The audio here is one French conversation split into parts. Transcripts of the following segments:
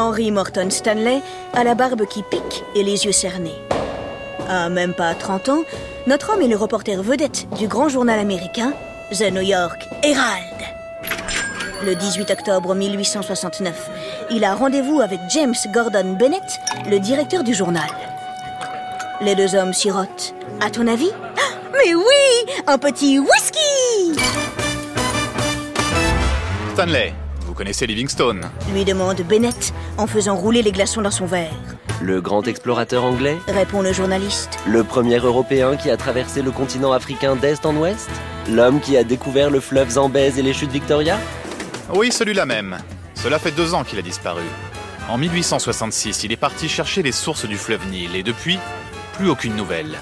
Henry Morton Stanley a la barbe qui pique et les yeux cernés. À même pas 30 ans, notre homme est le reporter vedette du grand journal américain The New York Herald. Le 18 octobre 1869, il a rendez-vous avec James Gordon Bennett, le directeur du journal. Les deux hommes sirotent. À ton avis? Ah, Mais oui Un petit whisky Stanley, vous connaissez Livingstone lui demande Bennett en faisant rouler les glaçons dans son verre. Le grand explorateur anglais Répond le journaliste. Le premier Européen qui a traversé le continent africain d'est en ouest L'homme qui a découvert le fleuve Zambèze et les chutes Victoria Oui, celui-là même. Cela fait deux ans qu'il a disparu. En 1866, il est parti chercher les sources du fleuve Nil et depuis, plus aucune nouvelle.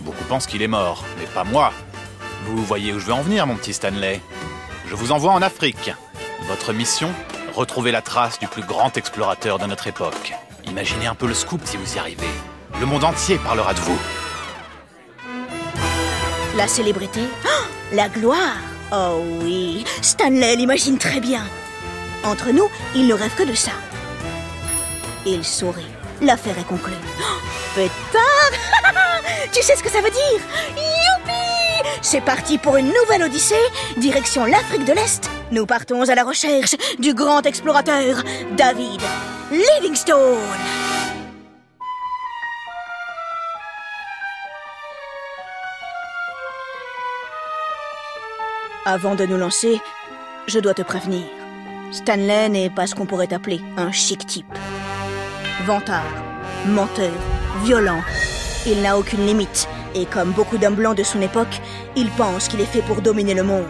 Beaucoup pensent qu'il est mort, mais pas moi. Vous voyez où je veux en venir, mon petit Stanley Je vous envoie en Afrique. Votre mission Retrouver la trace du plus grand explorateur de notre époque. Imaginez un peu le scoop si vous y arrivez. Le monde entier parlera de vous. La célébrité Oh, La gloire Oh oui, Stanley l'imagine très bien. Entre nous, il ne rêve que de ça. Il sourit. L'affaire est conclue. Oh, pétard Tu sais ce que ça veut dire? C'est parti pour une nouvelle odyssée, direction l'Afrique de l'Est. Nous partons à la recherche du grand explorateur David Livingstone. Avant de nous lancer, je dois te prévenir. Stanley n'est pas ce qu'on pourrait appeler un chic type. Vantard, menteur, violent. Il n'a aucune limite. Et comme beaucoup d'hommes blancs de son époque, il pense qu'il est fait pour dominer le monde.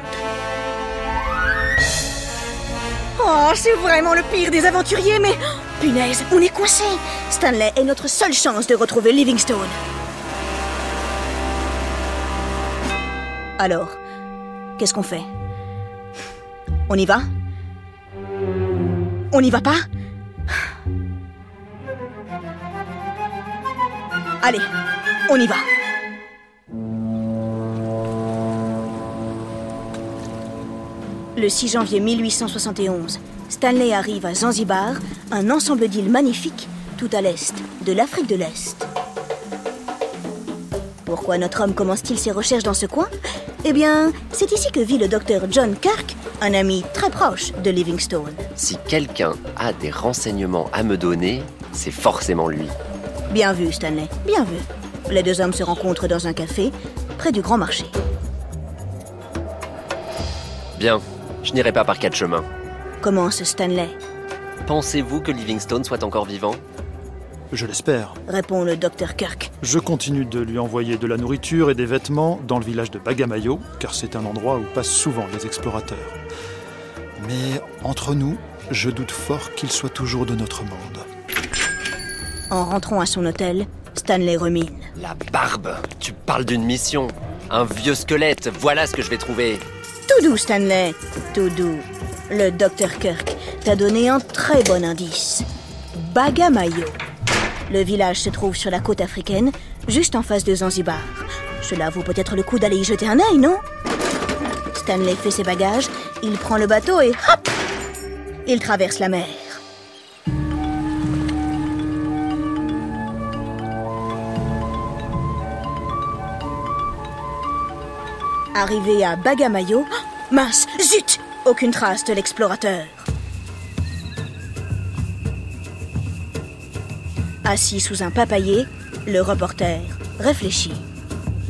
Oh, c'est vraiment le pire des aventuriers, mais... Punaise, on est coincé Stanley est notre seule chance de retrouver Livingstone. Alors, qu'est-ce qu'on fait? On y va? On n'y va pas? Allez, on y va. Le 6 janvier 1871, Stanley arrive à Zanzibar, un ensemble d'îles magnifiques tout à l'est de l'Afrique de l'Est. Pourquoi notre homme commence-t-il ses recherches dans ce coin? Eh bien, c'est ici que vit le docteur John Kirk, un ami très proche de Livingstone. Si quelqu'un a des renseignements à me donner, c'est forcément lui. Bien vu, Stanley, bien vu. Les deux hommes se rencontrent dans un café, près du grand marché. Bien, je n'irai pas par quatre chemins. Commence Stanley, Pensez-vous que Livingstone soit encore vivant? Je l'espère. répond le docteur Kirk. Je continue de lui envoyer de la nourriture et des vêtements dans le village de Bagamayo, car c'est un endroit où passent souvent les explorateurs. Mais entre nous, je doute fort qu'il soit toujours de notre monde. En rentrant à son hôtel, Stanley remine. La barbe Tu parles d'une mission Un vieux squelette, voilà ce que je vais trouver Tout doux, Stanley, tout doux. Le docteur Kirk t'a donné un très bon indice. Bagamayo. Le village se trouve sur la côte africaine, juste en face de Zanzibar. Cela vaut peut-être le coup d'aller y jeter un œil, non? Stanley fait ses bagages, il prend le bateau et hop Il traverse la mer. Arrivé à Bagamayo, oh, mince, zut Aucune trace de l'explorateur. Assis sous un papayer, le reporter réfléchit.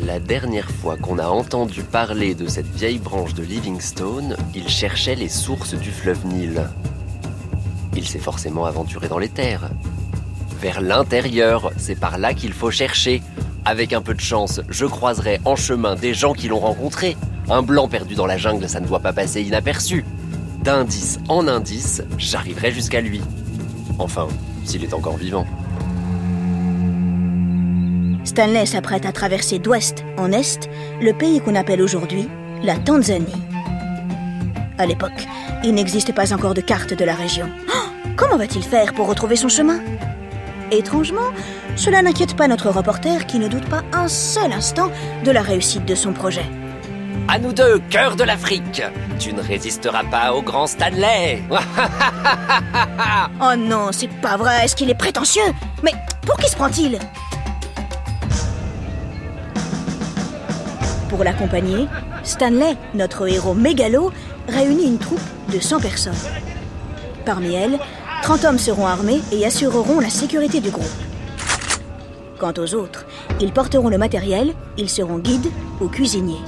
La dernière fois qu'on a entendu parler de cette vieille branche de Livingstone, il cherchait les sources du fleuve Nil. Il s'est forcément aventuré dans les terres. Vers l'intérieur, c'est par là qu'il faut chercher. Avec un peu de chance, je croiserai en chemin des gens qui l'ont rencontré. Un blanc perdu dans la jungle, ça ne doit pas passer inaperçu. D'indice en indice, j'arriverai jusqu'à lui. Enfin, s'il est encore vivant. Stanley s'apprête à traverser d'ouest en est le pays qu'on appelle aujourd'hui la Tanzanie. À l'époque, il n'existe pas encore de carte de la région. Oh, comment va-t-il faire pour retrouver son chemin? Étrangement, cela n'inquiète pas notre reporter qui ne doute pas un seul instant de la réussite de son projet. À nous deux, cœur de l'Afrique Tu ne résisteras pas au grand Stanley Oh non, c'est pas vrai, est-ce qu'il est prétentieux? Mais pour qui se prend-il? Pour l'accompagner, Stanley, notre héros mégalo, réunit une troupe de 100 personnes. Parmi elles, 30 hommes seront armés et assureront la sécurité du groupe. Quant aux autres, ils porteront le matériel, ils seront guides ou cuisiniers.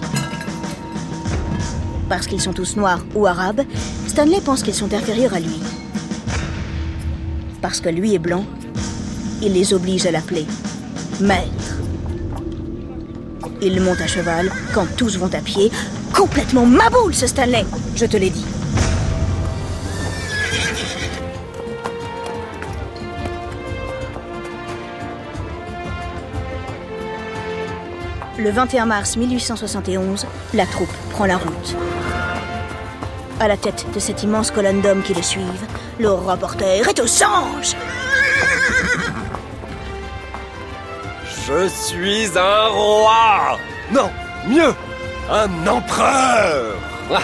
Parce qu'ils sont tous noirs ou arabes, Stanley pense qu'ils sont inférieurs à lui. Parce que lui est blanc, il les oblige à l'appeler maître. Il monte à cheval quand tous vont à pied. Complètement maboule ce Stanley, je te l'ai dit. Le 21 mars 1871, la troupe prend la route. À la tête de cette immense colonne d'hommes qui le suivent, le reporter est aux anges Je suis un roi Non, mieux Un empereur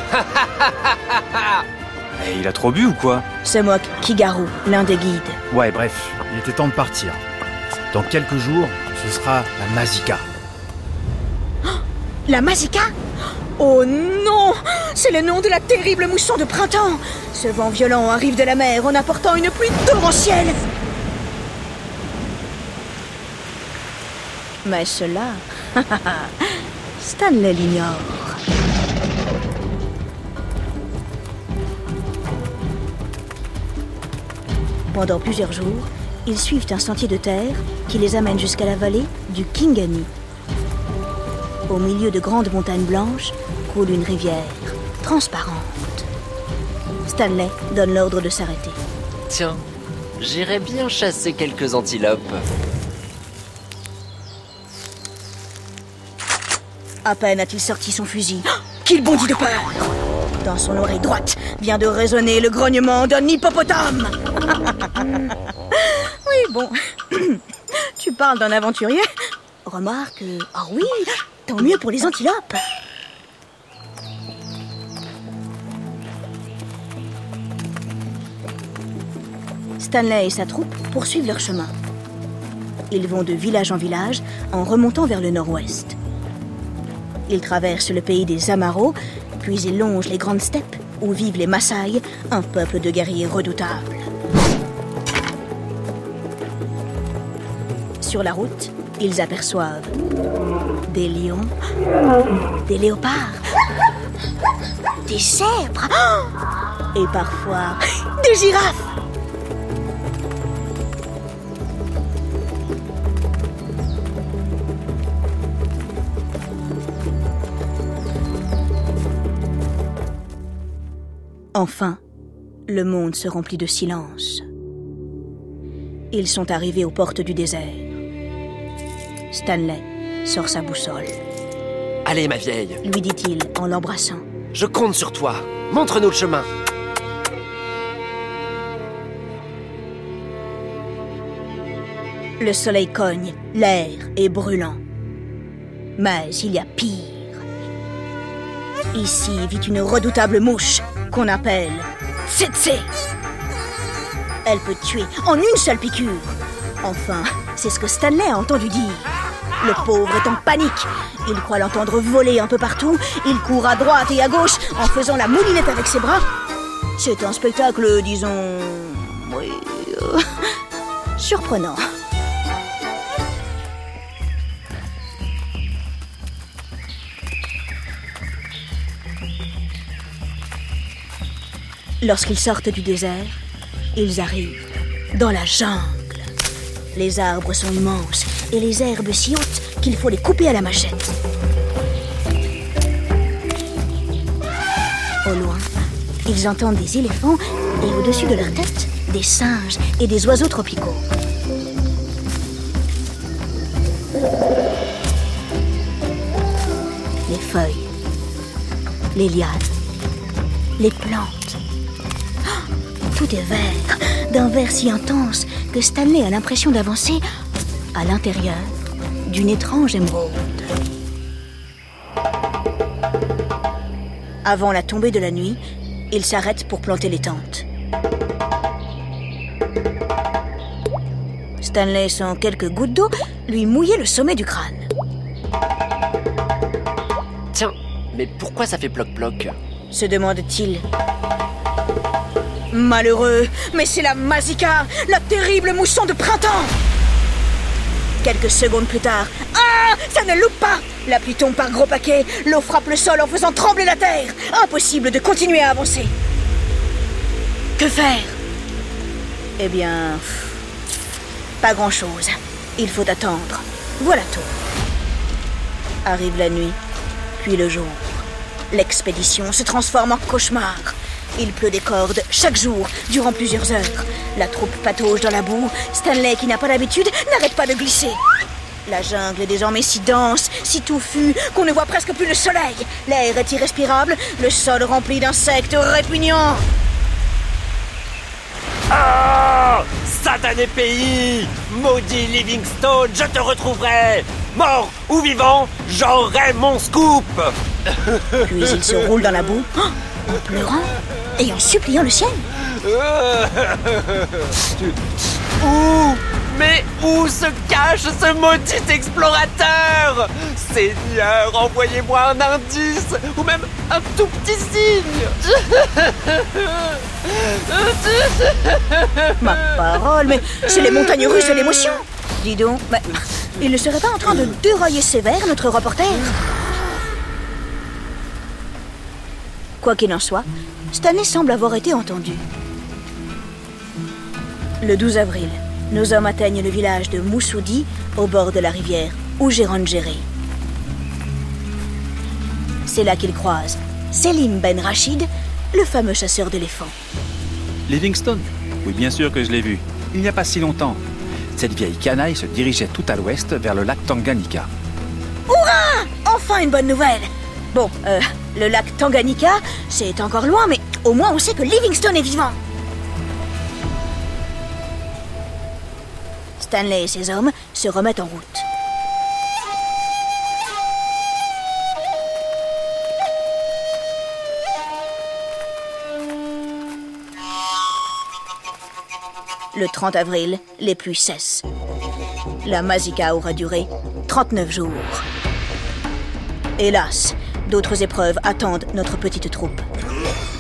Eh, il a trop bu ou quoi? Se moque Kigaru, l'un des guides. Ouais, bref, il était temps de partir. Dans quelques jours, ce sera la Mazika. La Mazika Oh non C'est le nom de la terrible mousson de printemps Ce vent violent arrive de la mer en apportant une pluie torrentielle Mais cela, Stanley l'ignore. Pendant plusieurs jours, ils suivent un sentier de terre qui les amène jusqu'à la vallée du Kingani. Au milieu de grandes montagnes blanches coule une rivière transparente. Stanley donne l'ordre de s'arrêter. Tiens, j'irais bien chasser quelques antilopes. À peine a-t-il sorti son fusil qu'il bondit de peur. Dans son oreille droite vient de résonner le grognement d'un hippopotame. oui, bon. tu parles d'un aventurier Remarque, ah oui, tant mieux pour les antilopes. Stanley et sa troupe poursuivent leur chemin. Ils vont de village en village en remontant vers le nord-ouest. Ils traversent le pays des Amaros, puis ils longent les grandes steppes où vivent les Maasai, un peuple de guerriers redoutables. Sur la route, ils aperçoivent des lions, des léopards, des zèbres et parfois des girafes. Enfin, le monde se remplit de silence. Ils sont arrivés aux portes du désert. Stanley sort sa boussole, Allez, ma vieille, lui dit-il en l'embrassant. je compte sur toi. Montre-nous le chemin. Le soleil cogne, l'air est brûlant. Mais il y a pire. Ici vit une redoutable mouche qu'on appelle Tsetse. Elle peut tuer en une seule piqûre. Enfin, c'est ce que Stanley a entendu dire. Le pauvre est en panique. Il croit l'entendre voler un peu partout. Il court à droite et à gauche en faisant la moulinette avec ses bras. C'est un spectacle, disons... Oui... euh, surprenant. Lorsqu'ils sortent du désert, ils arrivent dans la jungle. Les arbres sont immenses et les herbes si hautes qu'il faut les couper à la machette. Au loin, ils entendent des éléphants et au-dessus de leur tête, des singes et des oiseaux tropicaux. Les feuilles, les lianes, les plantes. Ah, Tout est vert, d'un vert si intense que Stanley a l'impression d'avancer à l'intérieur d'une étrange émeraude. Avant la tombée de la nuit, ils s'arrêtent pour planter les tentes. Stanley sent quelques gouttes d'eau lui mouiller le sommet du crâne. Tiens, mais pourquoi ça fait ploc-ploc? Se demande-t-il. Malheureux, mais c'est la Mazika, la terrible mousson de printemps Quelques secondes plus tard, ah Ça ne loupe pas La pluie tombe par gros paquets, l'eau frappe le sol en faisant trembler la terre Impossible de continuer à avancer Que faire? Eh bien... Pas grand-chose. Il faut attendre. Voilà tout. Arrive la nuit, puis le jour. L'expédition se transforme en cauchemar. Il pleut des cordes chaque jour, durant plusieurs heures. La troupe patauge dans la boue. Stanley, qui n'a pas l'habitude, n'arrête pas de glisser. La jungle est désormais si dense, si touffue, qu'on ne voit presque plus le soleil. L'air est irrespirable, le sol rempli d'insectes répugnants. Ah Satané pays Maudit Livingstone, je te retrouverai Mort ou vivant, j'aurai mon scoop Puis il se roule dans la boue, en pleurant et en suppliant le ciel. Où Mais où se cache ce maudit explorateur? Seigneur, envoyez-moi un indice ou même un tout petit signe. Ma parole, mais c'est les montagnes russes de l'émotion. Dis donc, mais il ne serait pas en train de dérailler sévère notre reporter? Quoi qu'il en soit, Stanley semble avoir été entendu. Le 12 avril, nos hommes atteignent le village de Moussoudi, au bord de la rivière, où Jérôme gérait. C'est là qu'ils croisent Selim Ben Rachid, le fameux chasseur d'éléphants. Livingstone? Oui, bien sûr que je l'ai vu. Il n'y a pas si longtemps. Cette vieille canaille se dirigeait tout à l'ouest vers le lac Tanganyika. Hurrah Enfin une bonne nouvelle Bon, euh, le lac Tanganyika, c'est encore loin, mais au moins on sait que Livingstone est vivant. Stanley et ses hommes se remettent en route. Le 30 avril, les pluies cessent. La Mazika aura duré 39 jours. Hélas, d'autres épreuves attendent notre petite troupe.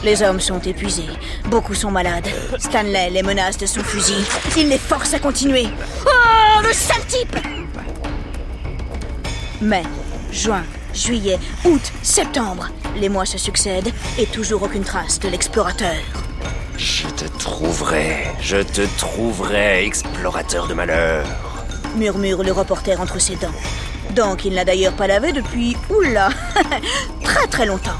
Les hommes sont épuisés, beaucoup sont malades. Stanley les menace de son fusil. Il les force à continuer. Oh, le sale type Mai, juin, juillet, août, septembre. Les mois se succèdent et toujours aucune trace de l'explorateur. Je te trouverai, je te trouverai, explorateur de malheur. Murmure le reporter entre ses dents. Dents qu'il n'a d'ailleurs pas lavé depuis, oula, très très longtemps.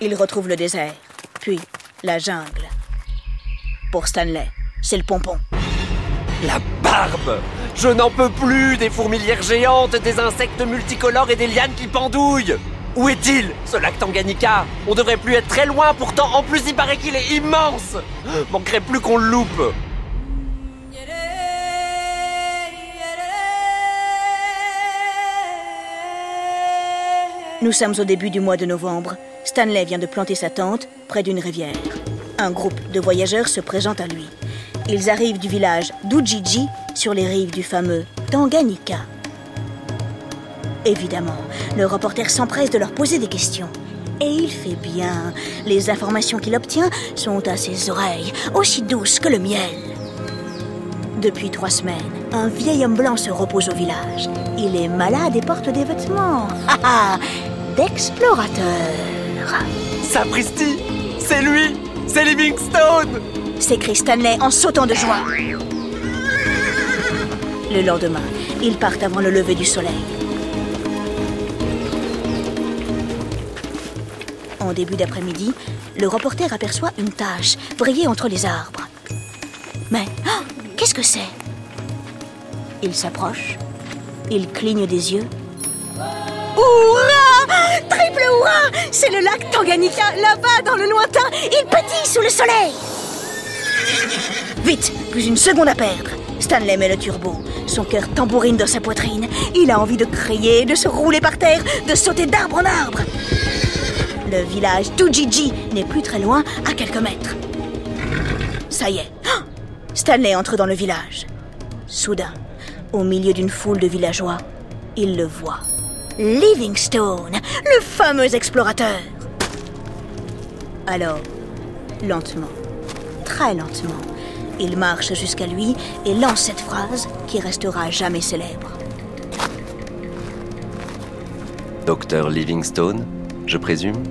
Il retrouve le désert, puis la jungle. Pour Stanley, c'est le pompon. La barbe Je n'en peux plus des fourmilières géantes, des insectes multicolores et des lianes qui pendouillent Où est-il, ce lac Tanganyika? On devrait plus être très loin, pourtant en plus il paraît qu'il est immense Manquerait plus qu'on le loupe Nous sommes au début du mois de novembre. Stanley vient de planter sa tente près d'une rivière. Un groupe de voyageurs se présente à lui. Ils arrivent du village d'Ujiji sur les rives du fameux Tanganyika. Évidemment, le reporter s'empresse de leur poser des questions. Et il fait bien. Les informations qu'il obtient sont à ses oreilles, aussi douces que le miel. Depuis trois semaines, un vieil homme blanc se repose au village. Il est malade et porte des vêtements. D'explorateur. Sapristi C'est lui C'est Livingstone s'écrie Stanley en sautant de joie. Le lendemain, ils partent avant le lever du soleil. En début d'après-midi, le reporter aperçoit une tache briller entre les arbres. Mais oh, qu'est-ce que c'est? Il s'approche, il cligne des yeux. Hurrah C'est le lac Tanganyika, là-bas dans le lointain. Il pétille sous le soleil. Vite, plus une seconde à perdre. Stanley met le turbo. Son cœur tambourine dans sa poitrine. Il a envie de crier, de se rouler par terre, de sauter d'arbre en arbre. Le village d'Ujiji n'est plus très loin, à quelques mètres. Ça y est. Ah Stanley entre dans le village. Soudain, au milieu d'une foule de villageois, il le voit. Livingstone, le fameux explorateur. Alors, lentement, très lentement, il marche jusqu'à lui et lance cette phrase qui restera jamais célèbre. Docteur Livingstone, je présume?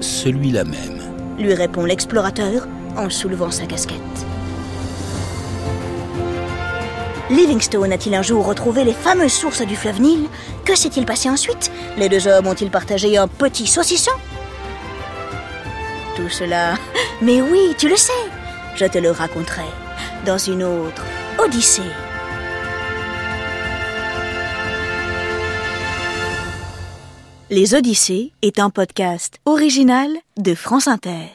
Celui-là même. Lui répond l'explorateur en soulevant sa casquette. Livingstone a-t-il un jour retrouvé les fameuses sources du fleuve Nil? Que s'est-il passé ensuite? Les deux hommes ont-ils partagé un petit saucisson? Tout cela... Mais oui, tu le sais Je te le raconterai dans une autre Odyssée. Les Odyssées est un podcast original de France Inter.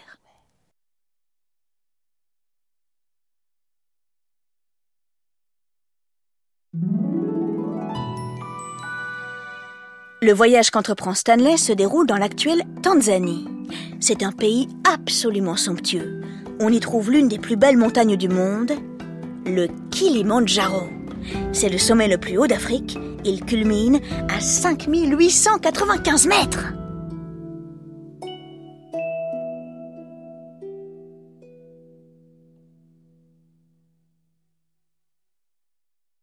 Le voyage qu'entreprend Stanley se déroule dans l'actuelle Tanzanie. C'est un pays absolument somptueux. On y trouve l'une des plus belles montagnes du monde, le Kilimandjaro. C'est le sommet le plus haut d'Afrique. Il culmine à 5895 mètres.